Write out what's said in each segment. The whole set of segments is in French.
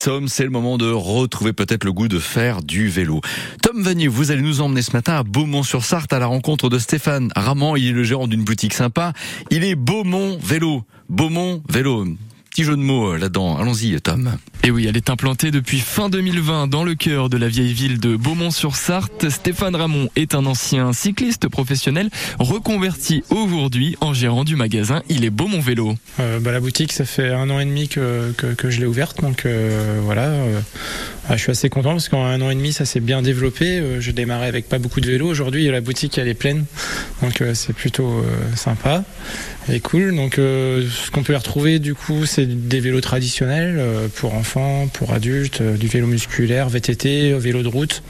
Tom, c'est le moment de retrouver peut-être le goût de faire du vélo. Tom Vanier, vous allez nous emmener ce matin à Beaumont-sur-Sarthe à la rencontre de Stéphane Ramand. Il est le gérant d'une boutique sympa. Il est Beaumont Vélo. Beaumont Vélo. Petit jeu de mots euh, là-dedans. Allons-y, Tom. Et oui, elle est implantée depuis fin 2020 dans le cœur de la vieille ville de Beaumont-sur-Sarthe. Stéphane Ramon est un ancien cycliste professionnel reconverti aujourd'hui en gérant du magasin Il est Beaumont Vélo. Euh, bah, la boutique, ça fait un an et demi que, je l'ai ouverte, donc euh, voilà. Euh, ah, je suis assez content parce qu'en un an et demi, ça s'est bien développé. J'ai démarré avec pas beaucoup de vélos. Aujourd'hui, la boutique, elle est pleine, donc c'est plutôt sympa et cool. Donc, ce qu'on peut y retrouver, du coup, c'est des vélos traditionnels pour pour adultes, du vélo musculaire, VTT, vélo de route.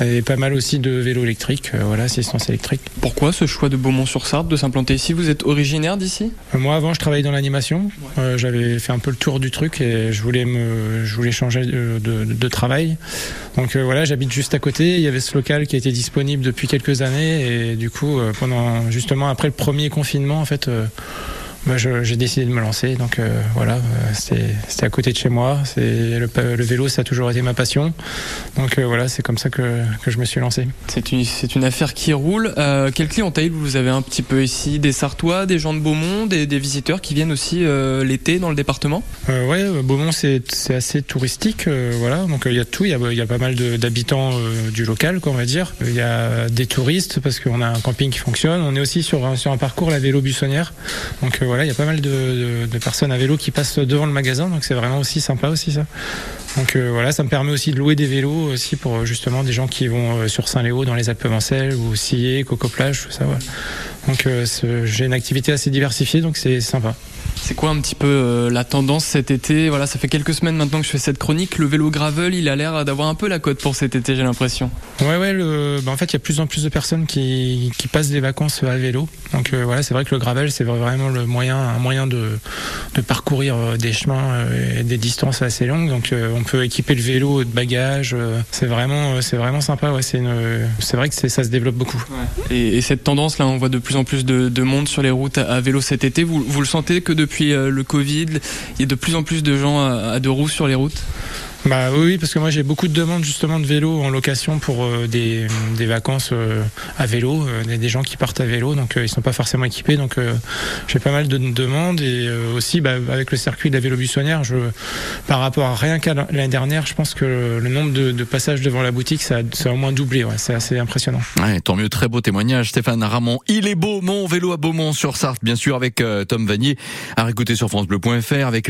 Et pas mal aussi de vélos électriques, voilà, assistance électrique. Pourquoi ce choix de Beaumont-sur-Sarthe de s'implanter ici? Vous êtes originaire d'ici? Moi, avant, je travaillais dans l'animation. Ouais. J'avais fait un peu le tour du truc et je voulais me, je voulais changer de, de, de travail. Donc euh, voilà, j'habite juste à côté. Il y avait ce local qui été disponible depuis quelques années et du coup, euh, pendant justement après le premier confinement, en fait. Euh, bah, j'ai décidé de me lancer. Donc euh, voilà, c'était à côté de chez moi. Le, le, vélo, ça a toujours été ma passion. Donc euh, voilà, c'est comme ça que, que, je me suis lancé. C'est une, une affaire qui roule. Euh, quelle clientèle vous avez un petit peu ici? Des Sartois, des gens de Beaumont, des, des visiteurs qui viennent aussi euh, l'été dans le département? Euh, Ouais, Beaumont c'est assez touristique. voilà, donc il y a tout. Il y a, il y a pas mal d'habitants du local, quoi, on va dire. Il y a des touristes parce qu'on a un camping qui fonctionne. On est aussi sur un, sur un parcours la vélo buissonnière. Donc voilà, il y a pas mal de, personnes à vélo qui passent devant le magasin, donc c'est vraiment aussi sympa aussi ça. Donc euh, voilà, ça me permet aussi de louer des vélos aussi pour justement des gens qui vont euh, sur Saint-Léo dans les Alpes-Mancelles ou Sillé, Coco Plage, tout ça. Donc euh, j'ai une activité assez diversifiée, donc c'est sympa. C'est quoi un petit peu euh, la tendance cet été? Voilà, ça fait quelques semaines maintenant que je fais cette chronique. Le vélo gravel, il a l'air d'avoir un peu la cote pour cet été, j'ai l'impression. Ouais, ouais. Le... Bah, en fait, il y a de plus en plus de personnes qui, qui passent des vacances à vélo. Donc euh, voilà, c'est vrai que le gravel, c'est vraiment le moyen, un moyen de, de parcourir des chemins et des distances assez longues. Donc euh, on peut équiper le vélo de bagages. c'est vraiment, c'est vraiment sympa. Ouais, c'est c'est vrai que ça se développe beaucoup. Ouais. Et, et, cette tendance là, on voit de plus en plus de, de monde sur les routes à, vélo cet été. Vous, le sentez que depuis le Covid, il y a de plus en plus de gens à, à deux roues sur les routes? Bah oui, parce que moi j'ai beaucoup de demandes justement de vélo en location pour euh, des, des, vacances euh, à vélo, euh, des gens qui partent à vélo, donc ils sont pas forcément équipés, donc j'ai pas mal de demandes et aussi bah, avec le circuit de la vélo buissonnière, je, par rapport à rien qu'à l'année dernière, je pense que le nombre de, de, passages devant la boutique, ça, ça a au moins doublé, ouais, c'est assez impressionnant. Ouais, tant mieux, très beau témoignage, Stéphane Ramon. Il est beau, mon vélo à Beaumont sur Sarthe, bien sûr, avec Tom Vanier, à réécouter sur francebleu.fr, avec